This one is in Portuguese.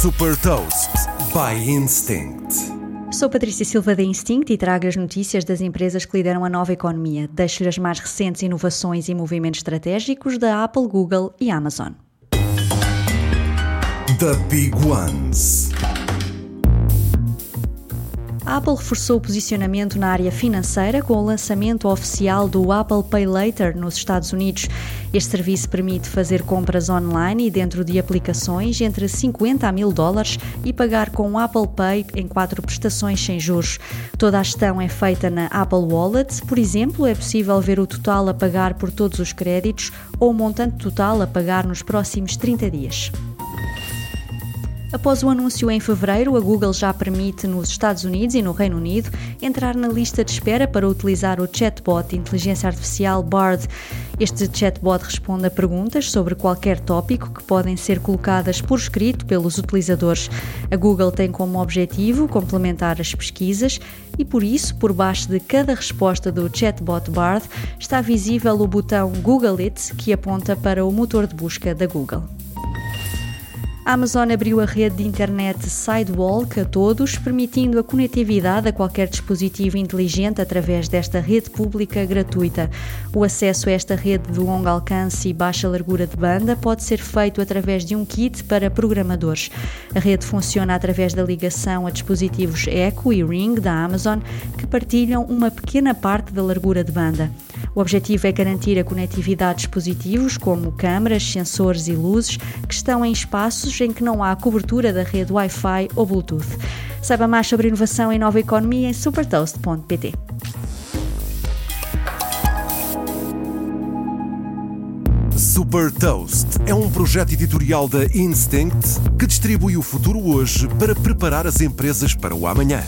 Super Toast by Instinct. Sou Patrícia Silva da Instinct e trago as notícias das empresas que lideram a nova economia. Deixo-lhe as mais recentes inovações e movimentos estratégicos da Apple, Google e Amazon. The Big Ones. A Apple reforçou o posicionamento na área financeira com o lançamento oficial do Apple Pay Later nos Estados Unidos. Este serviço permite fazer compras online e dentro de aplicações entre 50 a 1000 dólares e pagar com Apple Pay em quatro prestações sem juros. Toda a gestão é feita na Apple Wallet. Por exemplo, é possível ver o total a pagar por todos os créditos ou o montante total a pagar nos próximos 30 dias. Após o anúncio em fevereiro, a Google já permite nos Estados Unidos e no Reino Unido entrar na lista de espera para utilizar o chatbot de inteligência artificial Bard. Este chatbot responde a perguntas sobre qualquer tópico que podem ser colocadas por escrito pelos utilizadores. A Google tem como objetivo complementar as pesquisas e, por isso, por baixo de cada resposta do chatbot Bard está visível o botão Google It, que aponta para o motor de busca da Google. A Amazon abriu a rede de internet Sidewalk a todos, permitindo a conectividade a qualquer dispositivo inteligente através desta rede pública gratuita. O acesso a esta rede de longo alcance e baixa largura de banda pode ser feito através de um kit para programadores. A rede funciona através da ligação a dispositivos Echo e Ring da Amazon, que partilham uma pequena parte da largura de banda. O objetivo é garantir a conectividade de dispositivos como câmaras, sensores e luzes que estão em espaços em que não há cobertura da rede Wi-Fi ou Bluetooth. Saiba mais sobre inovação e nova economia em supertoast.pt. Super Toast é um projeto editorial da Instinct que distribui o futuro hoje para preparar as empresas para o amanhã.